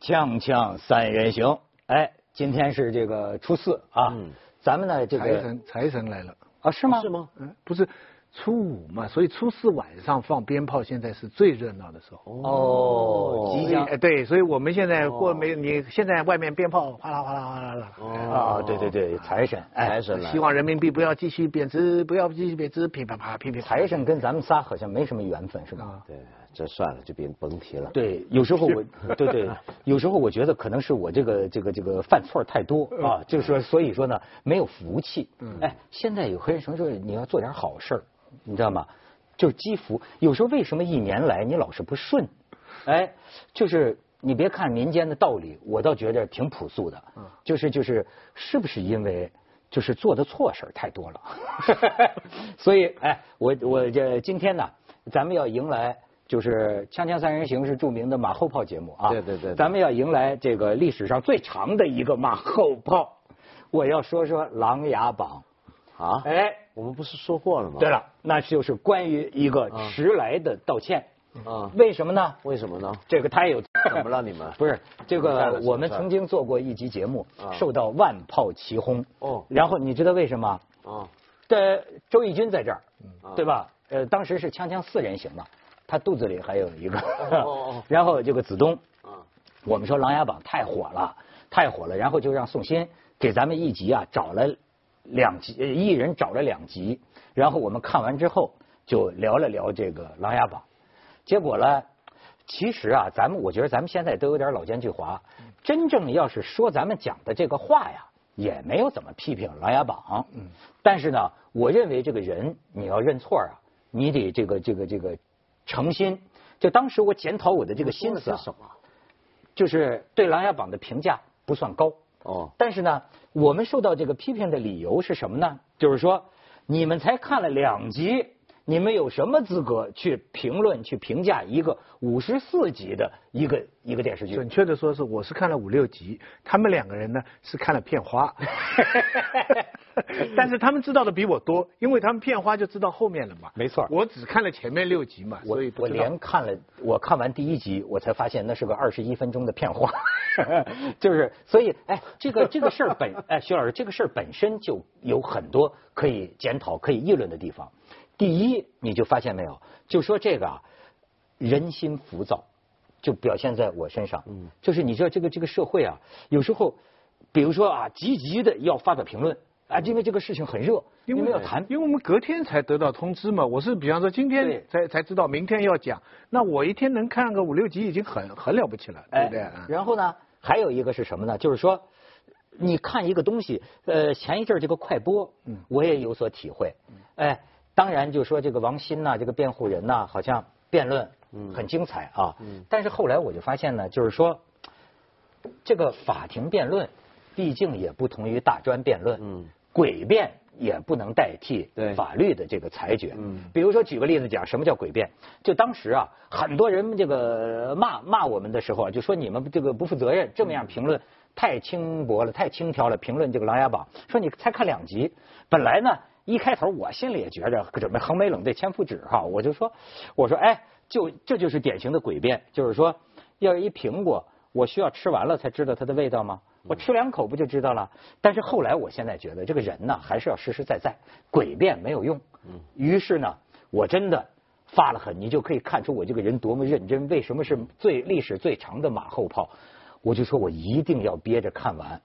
锵锵三人行，哎，今天是这个初四啊，咱们呢这个财神财神来了啊是吗？是吗？嗯，不是初五嘛，所以初四晚上放鞭炮，现在是最热闹的时候。哦，即将哎，对，所以我们现在过没，你现在外面鞭炮哗啦哗啦哗啦啦。啊，对对对，财神，哎，财神来希望人民币不要继续贬值，不要继续贬值，噼啪啪，噼噼啪。财神跟咱们仨好像没什么缘分，是吧？啊，对，这算了，就别甭提了。对，有时候我，对对，有时候我觉得可能是我这个这个这个犯错太多啊，就是说，所以说呢，没有福气。哎，现在有些人什么时候你要做点好事儿，你知道吗？就是积福。有时候为什么一年来你老是不顺？哎，就是你别看民间的道理，我倒觉得挺朴素的。就是就是，是不是因为就是做的错事儿太多了？所以哎，我我这今天呢，咱们要迎来。就是《锵锵三人行》是著名的马后炮节目啊，对对对对咱们要迎来这个历史上最长的一个马后炮。我要说说《琅琊榜啊》，，哎，我们不是说过了吗？对了，那就是关于一个迟来的道歉。啊，为什么呢？为什么呢？这个他有怎么了你们 不是这个，我们曾经做过一集节目，啊受到万炮齐轰。哦然后你知道为什么？啊，这周轶君在这儿，啊对吧？呃，当时是锵锵四人行嘛，他肚子里还有一个 然后这个子东，啊，我们说《琅琊榜》太火了，太火了，然后就让宋鑫给咱们一集啊找了两集，呃一人找了两集，然后我们看完之后就聊了聊这个《琅琊榜》，结果呢，其实啊，咱们我觉得咱们现在都有点老奸巨猾，真正要是说咱们讲的这个话呀，也没有怎么批评《琅琊榜》，嗯，但是呢，我认为这个人你要认错啊，你得这个这个这个诚心。就当时我检讨我的这个心思？就是对《琅琊榜》的评价不算高。哦，但是呢，我们受到这个批评的理由是什么呢？就是说，你们才看了两集，你们有什么资格去评论、去评价一个五十四集的一个一个电视剧？准确的说是，我是看了五六集，他们两个人呢是看了片花，但是他们知道的比我多，因为他们片花就知道后面了嘛。没错我只看了前面六集嘛，我我所以不知道连看了，我看完第一集，我才发现那是个二十一分钟的片花，就是所以哎，这个这个事儿本哎，徐老师，这个事儿本身就有很多可以检讨、可以议论的地方。第一，你就发现没有，就说这个啊，人心浮躁，就表现在我身上。嗯，就是你知道这个这个社会啊，有时候，比如说啊，积极的要发表评论啊，因为这个事情很热，因为要谈。因为我们隔天才得到通知嘛。我是比方说今天才才知道明天要讲，那我一天能看个五六集已经很很了不起了，对不对？嗯然后呢，还有一个是什么呢？就是说，你看一个东西，呃，前一阵儿这个快播，嗯我也有所体会。哎，当然就说这个王鑫呐、这个辩护人呐、好像辩论很精彩啊。但是后来我就发现呢，就是说，这个法庭辩论，毕竟也不同于大专辩论。嗯诡辩也不能代替法律的这个裁决。嗯比如说举个例子讲，什么叫诡辩？就当时啊，很多人这个骂骂我们的时候啊，就说你们这个不负责任，这么样评论太轻薄了，太轻佻了。评论这个《琅琊榜》，说你才看两集，本来呢一开头我心里也觉着准备横眉冷对千夫指哈，我就说我说哎，就这就是典型的诡辩，就是说要一苹果，我需要吃完了才知道它的味道吗？我吃两口不就知道了？但是后来我现在觉得这个人呢，还是要实实在在，诡辩没有用。于是呢，我真的发了狠，你就可以看出我这个人多么认真。为什么是最历史最长的马后炮？我就说我一定要憋着看完，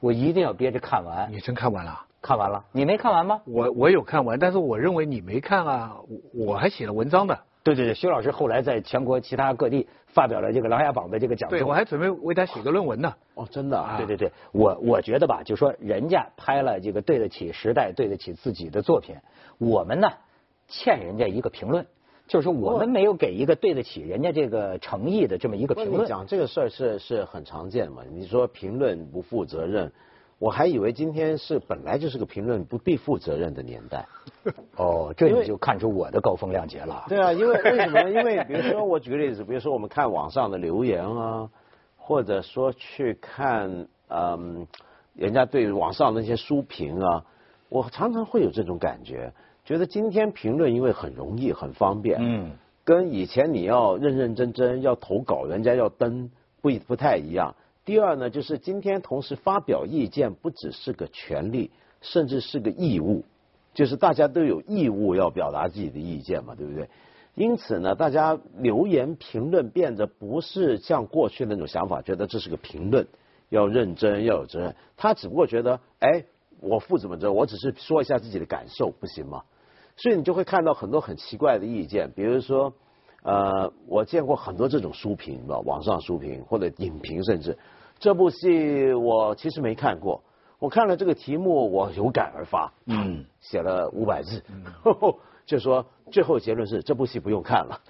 我一定要憋着看完。你真看完了？看完了，你没看完吗？我我有看完，但是我认为你没看啊，我我还写了文章的。对对对，徐老师后来在全国其他各地发表了这个《琅琊榜》的这个讲座。对，我还准备为他写个论文呢。哦，真的啊，对对对，我我觉得吧，就说人家拍了这个对得起时代、对得起自己的作品，我们呢欠人家一个评论，就是说我们没有给一个对得起人家这个诚意的这么一个评论。讲这个事儿是是很常见嘛？你说评论不负责任，我还以为今天是本来就是个评论不必负责任的年代。哦，这你就看出我的高风亮节了。对啊，因为 为什么呢？因为比如说我举个例子，比如说我们看网上的留言啊，或者说去看嗯人家对网上那些书评啊，我常常会有这种感觉，觉得今天评论因为很容易很方便，嗯，跟以前你要认认真真要投稿，人家要登不不太一样。第二呢，就是今天同时发表意见不只是个权利，甚至是个义务，就是大家都有义务要表达自己的意见嘛，对不对？因此呢，大家留言评论变得不是像过去那种想法，觉得这是个评论，要认真要有责任。他只不过觉得，哎，我负怎么着？我只是说一下自己的感受，不行吗？所以你就会看到很多很奇怪的意见，比如说，呃，我见过很多这种书评，吧，网上书评或者影评，甚至这部戏我其实没看过，我看了这个题目，我有感而发，嗯，写了五百字，就说最后结论是这部戏不用看了，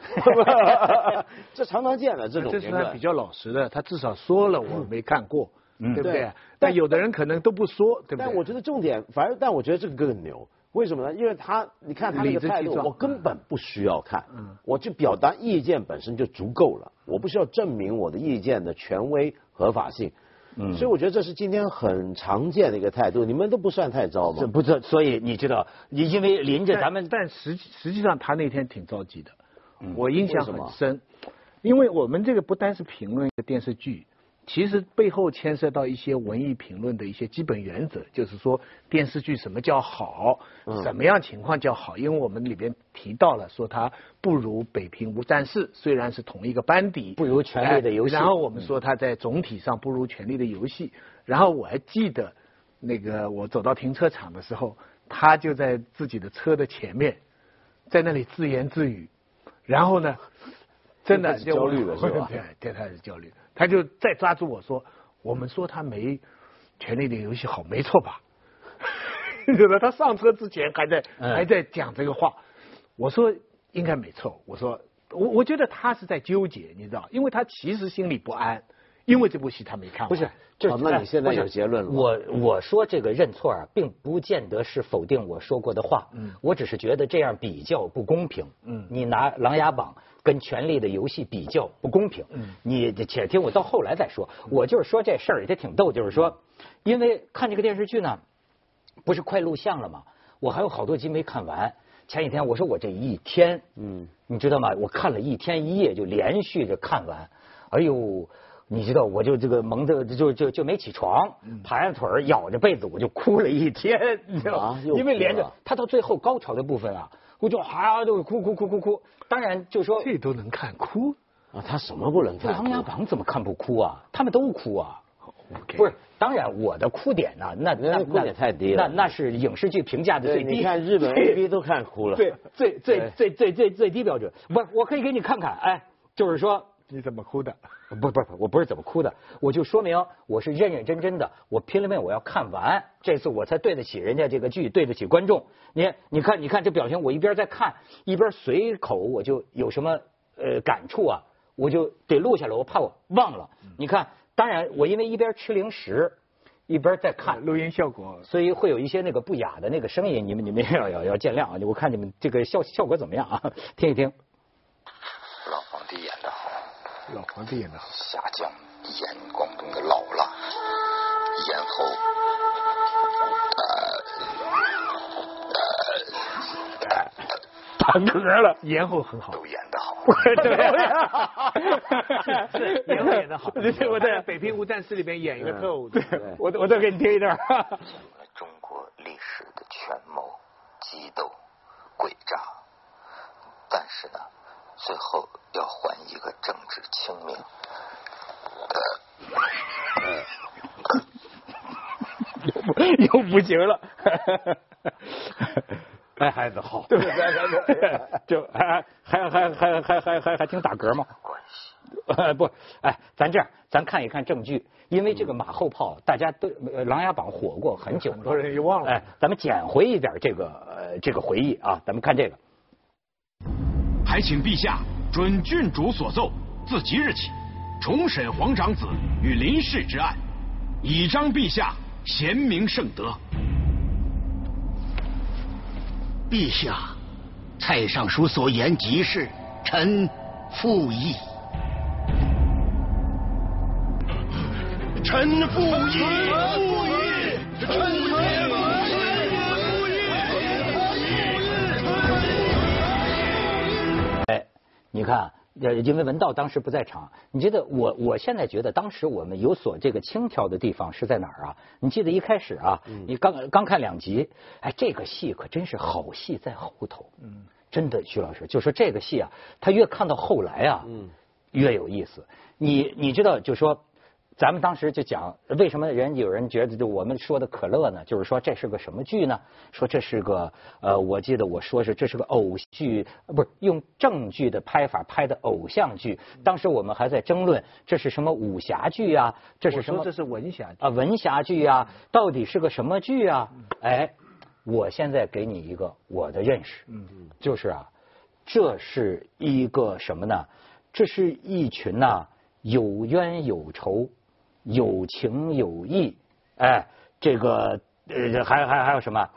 这常常见的这种评论比较老实的，他至少说了我没看过，对不对？但有的人可能都不说，对不对？但我觉得重点，反而但我觉得这个更牛。为什么呢？因为他，你看他那个态度，我根本不需要看，我就表达意见本身就足够了，我不需要证明我的意见的权威合法性。嗯，所以我觉得这是今天很常见的一个态度，你们都不算太糟吗？不是，所以你知道，你因为临着咱们，但实实际上他那天挺着急的，我印象很深，因为我们这个不单是评论一个电视剧。其实背后牵涉到一些文艺评论的一些基本原则，就是说电视剧什么叫好，什么样情况叫好？因为我们里边提到了说他不如《北平无战事》，虽然是同一个班底，不如《权力的游戏》。然后我们说他在总体上不如《权力的游戏》。然后我还记得那个我走到停车场的时候，他就在自己的车的前面，在那里自言自语。然后呢，真的焦虑了是吧？对，对，他是焦虑。他就再抓住我说：“我们说他没《权力的游戏》好，没错吧？”对吧？他上车之前还在还在讲这个话。我说应该没错。我说我我觉得他是在纠结，你知道，因为他其实心里不安，因为这部戏他没看。不是，就是那你现在有结论了？我我说这个认错啊，并不见得是否定我说过的话。嗯，我只是觉得这样比较不公平。嗯，你拿《琅琊榜》。跟《权力的游戏》比较不公平，你且听我到后来再说。我就是说这事儿也挺逗，就是说，因为看这个电视剧呢，不是快录像了吗？我还有好多集没看完。前几天我说我这一天，嗯，你知道吗？我看了一天一夜，就连续着看完。哎呦，你知道，我就这个蒙着就就就没起床，盘着腿儿咬着被子，我就哭了一天，你知道吗？因为连着他到最后高潮的部分啊。我就啊，就哭哭哭哭哭。当然，就说这都能看哭啊，他什么不能看？琅琊榜怎么看不哭啊？他们都哭啊。不是，当然我的哭点呢，那那哭点太低了。那那是影视剧评价的最低。你看日本 A B 都看哭了。对，最最最最最最低标准。不是，我可以给你看看，哎，就是说。你怎么哭的？不不不，我不是怎么哭的，我就说明我是认认真真的，我拼了命我要看完，这次我才对得起人家这个剧，对得起观众。你你看你看这表情，我一边在看，一边随口我就有什么呃感触啊，我就得录下来，我怕我忘了。你看，当然我因为一边吃零食，一边在看录音效果，所以会有一些那个不雅的那个声音，你们你们要要要见谅啊！我看你们这个效效果怎么样啊？听一听。老皇帝演的好。老皇帝演的好。下江演广东的老了，咽喉，呃，打嗝了，咽喉很好。都演的好。对咽喉演的好。我在《北平无战事》里边演一个特务。对，我我再给你听一段。中国历史的权谋、激斗、诡诈，但是呢。最后要还一个政治清明。又不又不行了，哎，孩子好，对不对？就还还还还还还还还挺打嗝吗？关系 不，哎，咱这样，咱看一看证据，因为这个马后炮，大家都《琅琊榜》火过很久，很多人遗忘了。哎，咱们捡回一点这个这个回忆啊，咱们看这个。还请陛下准郡主所奏，自即日起重审皇长子与林氏之案，以彰陛下贤明圣德。陛下，蔡尚书所言极是，臣附议。臣附议。附议。臣你看，呃，因为文道当时不在场，你觉得我我现在觉得当时我们有所这个轻佻的地方是在哪儿啊？你记得一开始啊，你刚刚看两集，哎，这个戏可真是好戏在后头，嗯，真的，徐老师就说这个戏啊，他越看到后来啊，嗯，越有意思。你你知道就说。咱们当时就讲，为什么人有人觉得就我们说的可乐呢？就是说这是个什么剧呢？说这是个呃，我记得我说是这是个偶剧，不是用正剧的拍法拍的偶像剧。当时我们还在争论这是什么武侠剧啊？这是什么？这是文侠啊，文侠剧啊，到底是个什么剧啊？哎，我现在给你一个我的认识，嗯嗯，就是啊，这是一个什么呢？这是一群呐有冤有仇。有情有义，哎，这个呃，还还还有什么？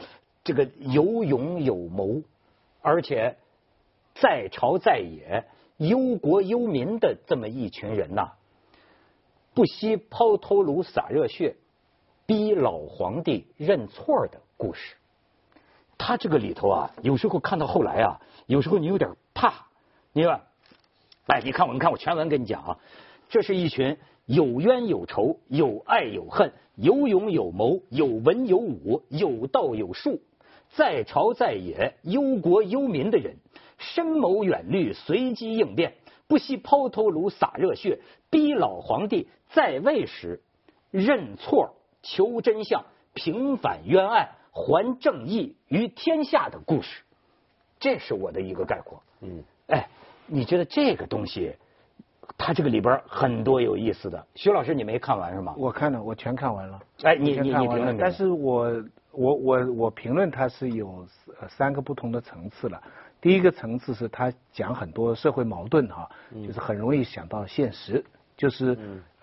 这个有勇有谋，而且在朝在野、忧国忧民的这么一群人呐，不惜抛头颅洒热血，逼老皇帝认错的故事。他这个里头啊，有时候看到后来啊，有时候你有点怕。你看，哎，你看我，你看我全文跟你讲啊，这是一群。有冤有仇，有爱有恨，有勇有谋，有文有武，有道有术，在朝在野、忧国忧民的人，深谋远虑，随机应变，不惜抛头颅洒热血，逼老皇帝在位时认错、求真相、平反冤案、还正义于天下的故事。这是我的一个概括。嗯，哎，你觉得这个东西？他这个里边很多有意思的，徐老师你没看完是吗？我看了，我全看完了。哎，你你你评论，但是我我我我评论它是有三个不同的层次了。第一个层次是他讲很多社会矛盾哈，就是很容易想到现实，就是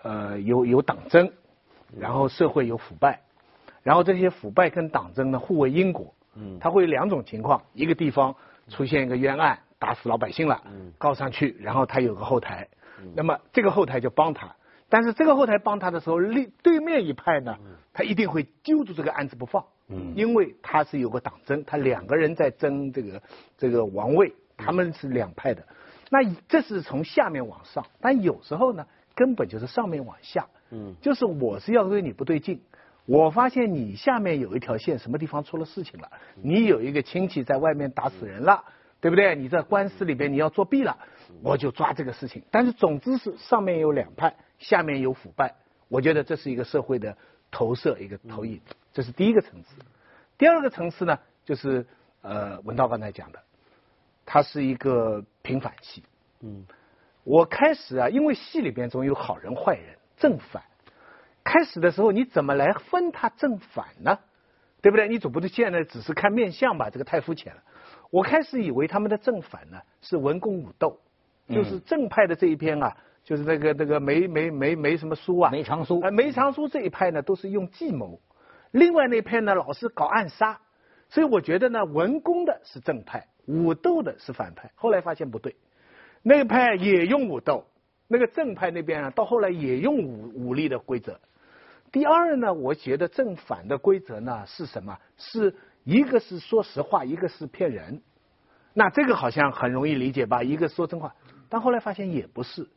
呃有有党争，然后社会有腐败，然后这些腐败跟党争呢互为因果。嗯，它会有两种情况，一个地方出现一个冤案，打死老百姓了，告上去，然后他有个后台。那么这个后台就帮他，但是这个后台帮他的时候，另对面一派呢，他一定会揪住这个案子不放，因为他是有个党争，他两个人在争这个这个王位，他们是两派的。那这是从下面往上，但有时候呢，根本就是上面往下，就是我是要对你不对劲，我发现你下面有一条线，什么地方出了事情了，你有一个亲戚在外面打死人了，对不对？你在官司里边你要作弊了。我就抓这个事情，但是总之是上面有两派，下面有腐败，我觉得这是一个社会的投射，一个投影，这是第一个层次。第二个层次呢，就是呃文道刚才讲的，它是一个平反戏。嗯，我开始啊，因为戏里边总有好人坏人正反，开始的时候你怎么来分他正反呢？对不对？你总不能现在只是看面相吧？这个太肤浅了。我开始以为他们的正反呢是文攻武斗。就是正派的这一篇啊，就是那个那个梅梅梅梅什么书啊，梅长苏。啊，梅长苏这一派呢，都是用计谋；另外那派呢，老是搞暗杀。所以我觉得呢，文攻的是正派，武斗的是反派。后来发现不对，那个派也用武斗，那个正派那边啊，到后来也用武武力的规则。第二呢，我觉得正反的规则呢是什么？是一个是说实话，一个是骗人。那这个好像很容易理解吧？一个说真话。但后来发现也不是，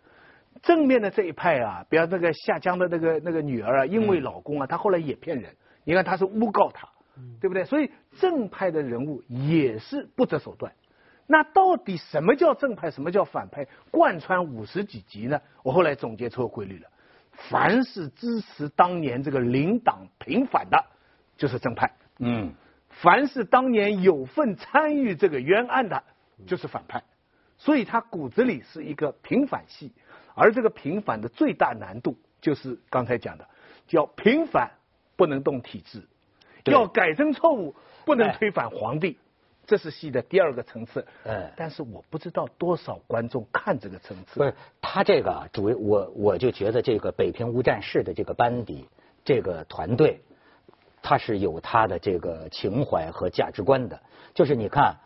正面的这一派啊，比方那个下江的那个那个女儿啊，因为老公啊，她后来也骗人，你看她是诬告他，对不对？所以正派的人物也是不择手段。那到底什么叫正派，什么叫反派？贯穿五十几集呢？我后来总结出规律了：凡是支持当年这个领党平反的，就是正派；嗯，凡是当年有份参与这个冤案的，就是反派。所以他骨子里是一个平反系，而这个平反的最大难度就是刚才讲的，叫平反不能动体制，要改正错误不能推翻皇帝，这是戏的第二个层次。嗯，但是我不知道多少观众看这个层次。不是他这个主，我我就觉得这个北平无战事的这个班底，这个团队，他是有他的这个情怀和价值观的。就是你看。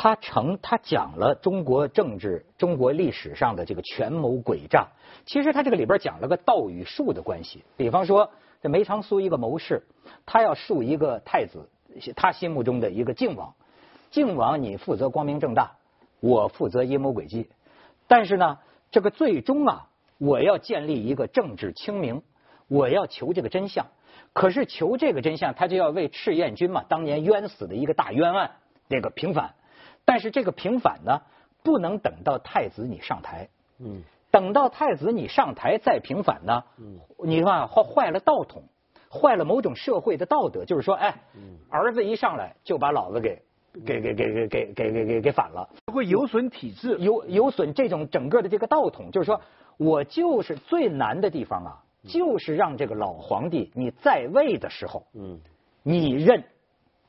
他成，他讲了中国政治、中国历史上的这个权谋诡诈。其实他这个里边讲了个道与术的关系。比方说，这梅长苏一个谋士，他要树一个太子，他心目中的一个靖王。靖王，你负责光明正大，我负责阴谋诡计。但是呢，这个最终啊，我要建立一个政治清明，我要求这个真相。可是求这个真相，他就要为赤焰军嘛，当年冤死的一个大冤案那个平反。但是这个平反呢，不能等到太子你上台。嗯。等到太子你上台再平反呢？嗯。你看坏坏了道统，坏了某种社会的道德，就是说，哎，儿子一上来就把老子给给给给给给给给给给反了，会有损体制，有有损这种整个的这个道统。就是说我就是最难的地方啊。就是让这个老皇帝你在位的时候，嗯，你认，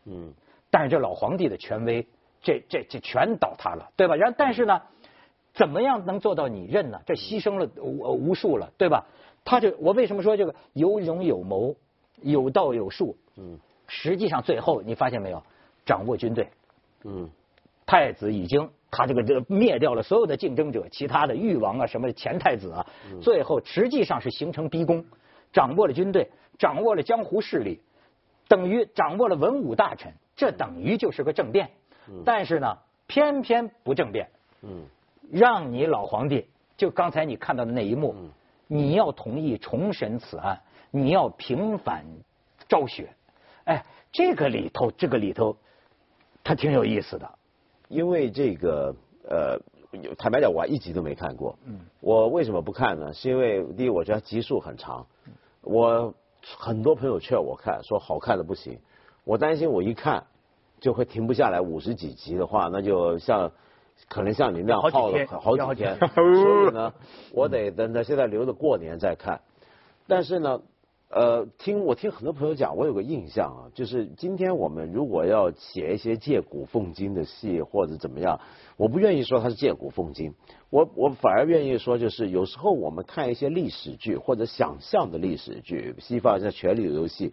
嗯，但是这老皇帝的权威，这这这全倒塌了，对吧？然后但是呢，怎么样能做到你认呢？这牺牲了无无数了，对吧？他就我为什么说这个有勇有谋，有道有术，嗯，实际上最后你发现没有，掌握军队，嗯，太子已经。他这个这灭掉了所有的竞争者，其他的誉王啊，什么前太子啊，最后实际上是形成逼宫，掌握了军队，掌握了江湖势力，等于掌握了文武大臣，这等于就是个政变。但是呢，偏偏不政变，嗯让你老皇帝，就刚才你看到的那一幕，你要同意重审此案，你要平反昭雪，哎，这个里头，这个里头，他挺有意思的。因为这个呃，坦白讲，我一集都没看过。嗯。我为什么不看呢？是因为第一，我觉得集数很长。我很多朋友劝我看，说好看的不行。我担心我一看就会停不下来，五十几集的话，那就像可能像你那样耗了好几天。所以呢，我得等着现在留着过年再看。但是呢。呃，听我听很多朋友讲，我有个印象啊，就是今天我们如果要写一些借古讽今的戏或者怎么样，我不愿意说它是借古讽今，我我反而愿意说，就是有时候我们看一些历史剧或者想象的历史剧，西方像《权力的游戏》，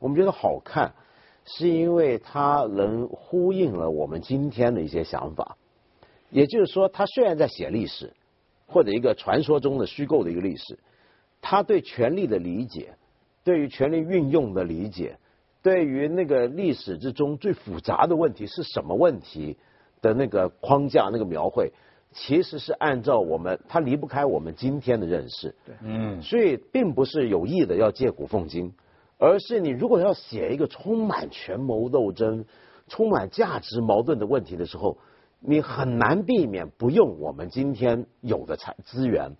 我们觉得好看，是因为它能呼应了我们今天的一些想法，也就是说，他虽然在写历史或者一个传说中的虚构的一个历史，他对权力的理解。对于权力运用的理解，对于那个历史之中最复杂的问题是什么问题的那个框架、那个描绘，其实是按照我们，他离不开我们今天的认识。对，嗯，所以并不是有意的要借古讽今，而是你如果要写一个充满权谋斗争、充满价值矛盾的问题的时候，你很难避免不用我们今天有的财资源。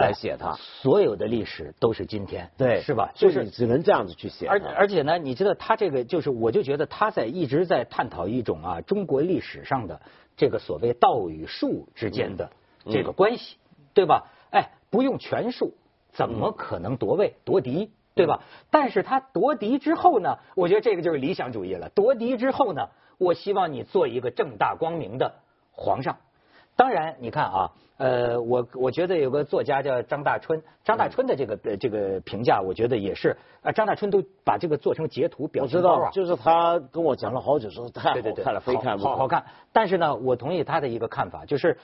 来写它，所有的历史都是今天，对，是吧？就是只能这样子去写。而而且呢，你知道他这个就是，我就觉得他在一直在探讨一种啊，中国历史上的这个所谓道与术之间的这个关系，对吧？哎，不用权术，怎么可能夺位夺嫡，对吧？但是他夺嫡之后呢，我觉得这个就是理想主义了。夺嫡之后呢，我希望你做一个正大光明的皇上。当然，你看啊。呃，我我觉得有个作家叫张大春，张大春的这个这个评价，我觉得也是啊。张大春都把这个做成截图表知道，就是他跟我讲了好久，说太好看了，非看不好好看。但是呢，我同意他的一个看法，就是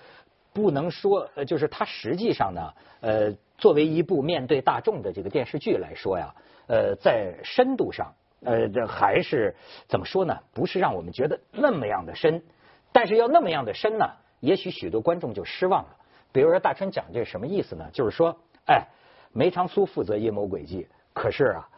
不能说，就是他实际上呢，呃，作为一部面对大众的这个电视剧来说呀，呃，在深度上，呃，这还是怎么说呢？不是让我们觉得那么样的深，但是要那么样的深呢，也许许多观众就失望了。比如说大春讲这什么意思呢？就是说，哎，梅长苏负责阴谋诡计，可是啊，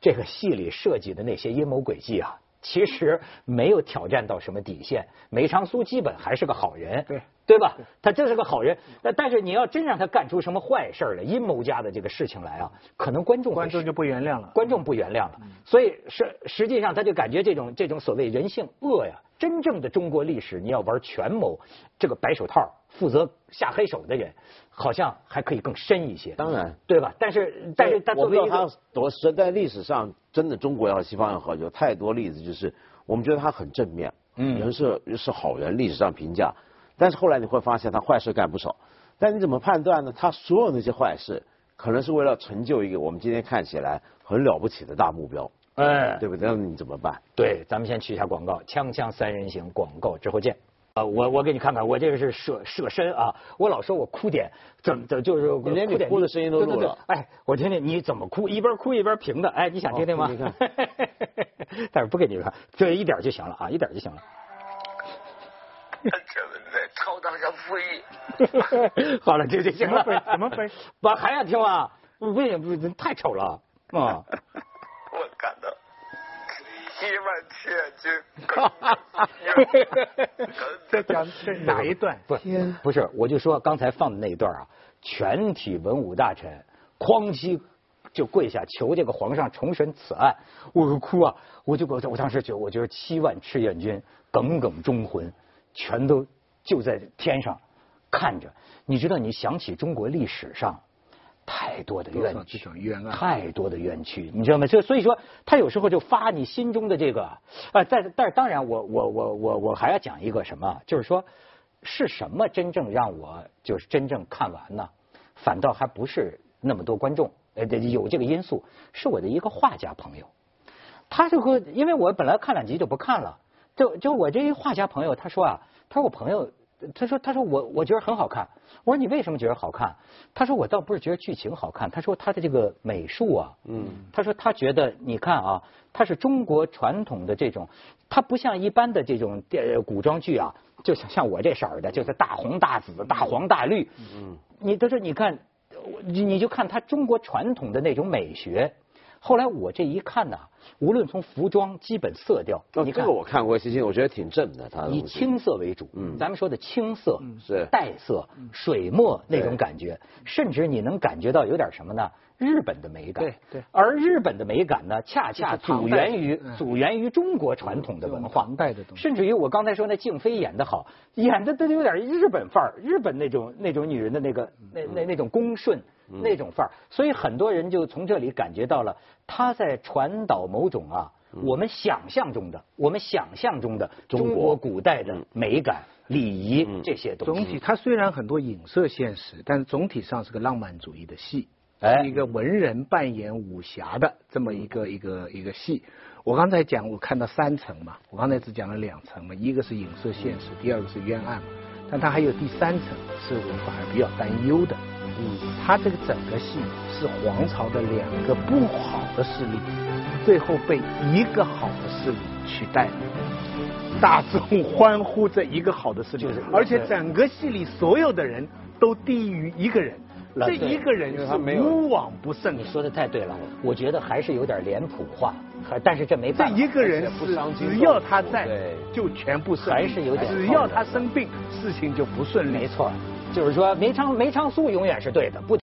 这个戏里设计的那些阴谋诡计啊，其实没有挑战到什么底线。梅长苏基本还是个好人，对对吧？他真是个好人。那但是你要真让他干出什么坏事来、阴谋家的这个事情来啊，可能观众观众就不原谅了，观众不原谅了。所以实实际上他就感觉这种这种所谓人性恶呀，真正的中国历史，你要玩权谋，这个白手套。负责下黑手的人，好像还可以更深一些。当然，对吧？但是，但是他作为一个，我实在历史上真的中国也好，西方也好，有太多例子，就是我们觉得他很正面，嗯，人是是好人，历史上评价。但是后来你会发现他坏事干不少。但你怎么判断呢？他所有那些坏事，可能是为了成就一个我们今天看起来很了不起的大目标，哎，对不对？那你怎么办？对，咱们先去一下广告，锵锵三人行，广告之后见。啊，我我给你看看，我这个是舍舍身啊！我老说我哭点，怎么怎就是你连你哭的声音都录了。哎，我听听你怎么哭，一边哭一边平的。哎，你想听听吗？你看，但是不给你看，这一点就行了啊，一点就行了。他这么在操当上副医。好了，这就行了。怎么背？我还要听啊？为什么？太丑了啊！我感到一万千军。这讲是哪一段？不，不是，我就说刚才放的那一段啊，全体文武大臣哐叽就跪下求这个皇上重审此案，我哭啊！我就我我当时觉得，我觉得七万赤焰军耿耿忠魂，全都就在天上看着。你知道，你想起中国历史上太多的冤屈，冤案，太多的冤屈，你知道吗？就所以说，他有时候就发你心中的这个啊，在但是当然，我我我我我还要讲一个什么，就是说，是什么真正让我就是真正看完呢？反倒还不是那么多观众。呃，有这个因素，是我的一个画家朋友，他就和因为我本来看两集就不看了，就就我这一画家朋友，他说啊，他说我朋友，他说他说我我觉得很好看，我说你为什么觉得好看？他说我倒不是觉得剧情好看，他说他的这个美术啊，嗯，他说他觉得你看啊，他是中国传统的这种，他不像一般的这种电古装剧啊，就像像我这色儿的，就是大红大紫、大黄大绿，嗯，你他说你看。你你就看他中国传统的那种美学，后来我这一看呢，无论从服装、基本色调，你这个我看过，其实我觉得挺正的。他以青色为主，嗯，咱们说的青色是。带色、水墨那种感觉，甚至你能感觉到有点什么呢？日本的美感，对对，而日本的美感呢，恰恰祖源于祖源于中国传统的文化，唐代的东西。甚至于我刚才说那静妃演的好，演的都有点日本范儿，日本那种那种女人的那个那那那种恭顺那种范儿，所以很多人就从这里感觉到了他在传导某种啊，我们想象中的我们想象中的中国古代的美感、礼仪这些东西。总体它虽然很多影射现实，但是总体上是个浪漫主义的戏。是一个文人扮演武侠的这么一个一个一个戏。我刚才讲，我看到三层嘛，我刚才只讲了两层嘛，一个是影射现实，第二个是冤案嘛。但它还有第三层，是我反而比较担忧的。嗯，他这个整个戏是皇朝的两个不好的势力，最后被一个好的势力取代了。大众欢呼这一个好的势力，而且整个戏里所有的人都低于一个人。这一个人是无往不胜。你说的太对了，我觉得还是有点脸谱化，但是这没办法。这一个人是只要他在，就全部顺还是有点。只要他生病，事情就不顺利。没错，就是说梅长梅长苏永远是对的，不。